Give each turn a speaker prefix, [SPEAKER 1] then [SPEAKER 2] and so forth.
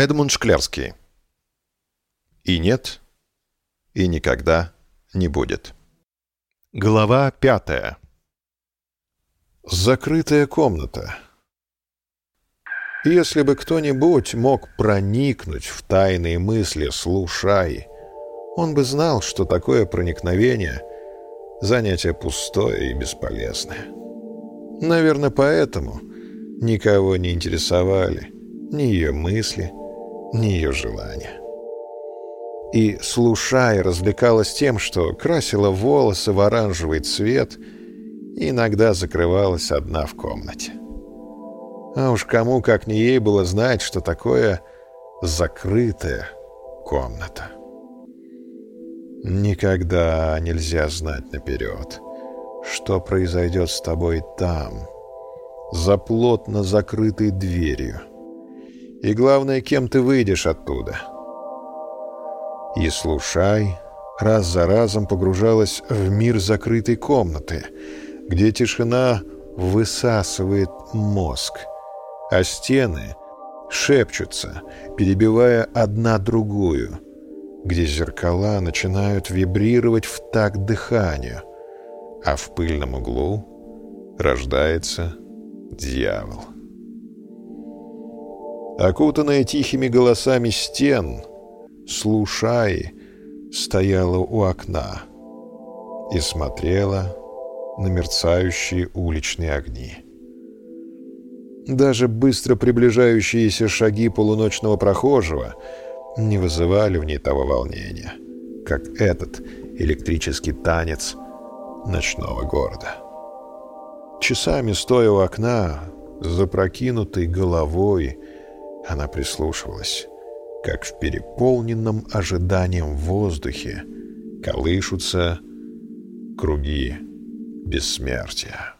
[SPEAKER 1] Эдмунд Шклярский. И нет, и никогда не будет. Глава пятая. Закрытая комната. Если бы кто-нибудь мог проникнуть в тайные мысли слушай, он бы знал, что такое проникновение — занятие пустое и бесполезное. Наверное, поэтому никого не интересовали ни ее мысли, ни ее желания. И, слушая, развлекалась тем, что красила волосы в оранжевый цвет и иногда закрывалась одна в комнате. А уж кому, как не ей, было знать, что такое закрытая комната. Никогда нельзя знать наперед, что произойдет с тобой там, за плотно закрытой дверью, и главное, кем ты выйдешь оттуда. И слушай, раз за разом погружалась в мир закрытой комнаты, где тишина высасывает мозг, а стены шепчутся, перебивая одна другую, где зеркала начинают вибрировать в такт дыханию, а в пыльном углу рождается дьявол. Окутанная тихими голосами стен, слушай, стояла у окна и смотрела на мерцающие уличные огни. Даже быстро приближающиеся шаги полуночного прохожего не вызывали в ней того волнения, как этот электрический танец ночного города. Часами стоя у окна, запрокинутой головой, она прислушивалась, как в переполненном ожиданием воздухе колышутся круги бессмертия.